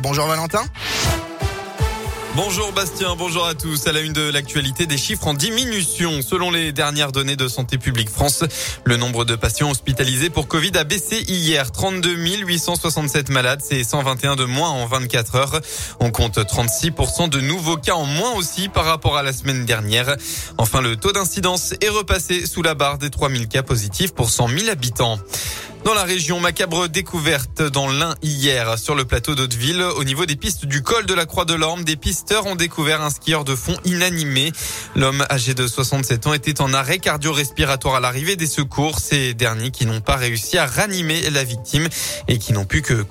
Bonjour Valentin. Bonjour Bastien, bonjour à tous. À la une de l'actualité, des chiffres en diminution. Selon les dernières données de Santé publique France, le nombre de patients hospitalisés pour Covid a baissé hier. 32 867 malades, c'est 121 de moins en 24 heures. On compte 36% de nouveaux cas en moins aussi par rapport à la semaine dernière. Enfin, le taux d'incidence est repassé sous la barre des 3000 cas positifs pour 100 000 habitants. Dans la région, macabre découverte dans l'Ain hier sur le plateau d'Hauteville. Au niveau des pistes du col de la Croix de l'Orme, des pisteurs ont découvert un skieur de fond inanimé. L'homme âgé de 67 ans était en arrêt cardio-respiratoire à l'arrivée des secours. Ces derniers qui n'ont pas réussi à ranimer la victime et qui n'ont pu que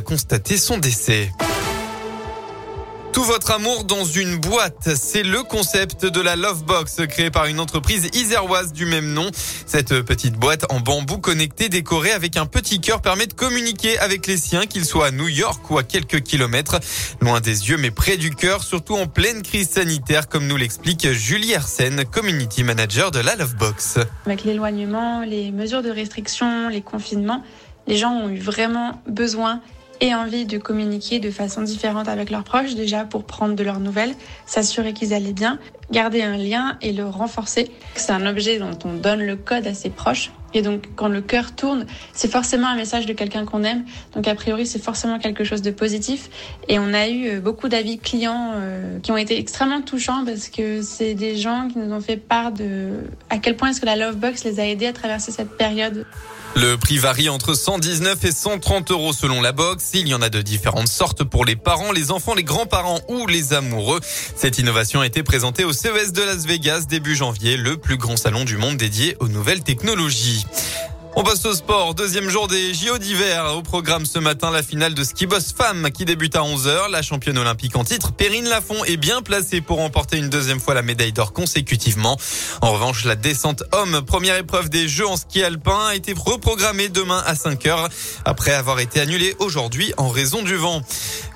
constater son décès. Tout votre amour dans une boîte, c'est le concept de la Love Box créée par une entreprise iséroise du même nom. Cette petite boîte en bambou connecté décorée avec un petit cœur permet de communiquer avec les siens, qu'ils soient à New York ou à quelques kilomètres, loin des yeux mais près du cœur, surtout en pleine crise sanitaire, comme nous l'explique Julie Hersen, community manager de la Love Box. Avec l'éloignement, les mesures de restriction, les confinements, les gens ont eu vraiment besoin et envie de communiquer de façon différente avec leurs proches, déjà pour prendre de leurs nouvelles, s'assurer qu'ils allaient bien, garder un lien et le renforcer. C'est un objet dont on donne le code à ses proches. Et donc, quand le cœur tourne, c'est forcément un message de quelqu'un qu'on aime. Donc, a priori, c'est forcément quelque chose de positif. Et on a eu euh, beaucoup d'avis clients euh, qui ont été extrêmement touchants parce que c'est des gens qui nous ont fait part de à quel point est-ce que la Lovebox les a aidés à traverser cette période. Le prix varie entre 119 et 130 euros selon la box. Il y en a de différentes sortes pour les parents, les enfants, les grands-parents ou les amoureux. Cette innovation a été présentée au CES de Las Vegas début janvier, le plus grand salon du monde dédié aux nouvelles technologies. On passe au sport. Deuxième jour des JO d'hiver. Au programme ce matin, la finale de ski boss femme qui débute à 11h. La championne olympique en titre, Perrine Lafont, est bien placée pour remporter une deuxième fois la médaille d'or consécutivement. En revanche, la descente homme, première épreuve des Jeux en ski alpin, a été reprogrammée demain à 5h après avoir été annulée aujourd'hui en raison du vent.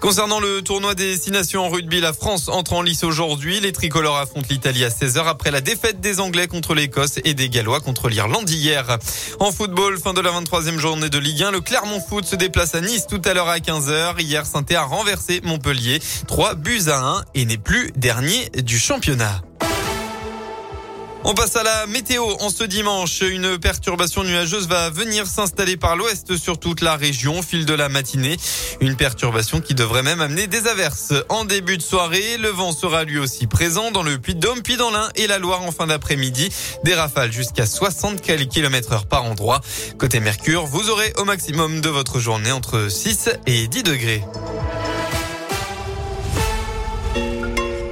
Concernant le tournoi des six nations en rugby, la France entre en lice aujourd'hui. Les tricolores affrontent l'Italie à 16h après la défaite des Anglais contre l'Écosse et des Gallois contre l'Irlande hier. Football, fin de la 23e journée de Ligue 1, le Clermont Foot se déplace à Nice tout à l'heure à 15h. Hier, saint a renversé Montpellier 3 buts à 1 et n'est plus dernier du championnat. On passe à la météo. En ce dimanche, une perturbation nuageuse va venir s'installer par l'ouest sur toute la région au fil de la matinée. Une perturbation qui devrait même amener des averses. En début de soirée, le vent sera lui aussi présent dans le Puy-de-Dôme, puis dans l'Ain et la Loire en fin d'après-midi. Des rafales jusqu'à 60 km heure par endroit. Côté Mercure, vous aurez au maximum de votre journée entre 6 et 10 degrés.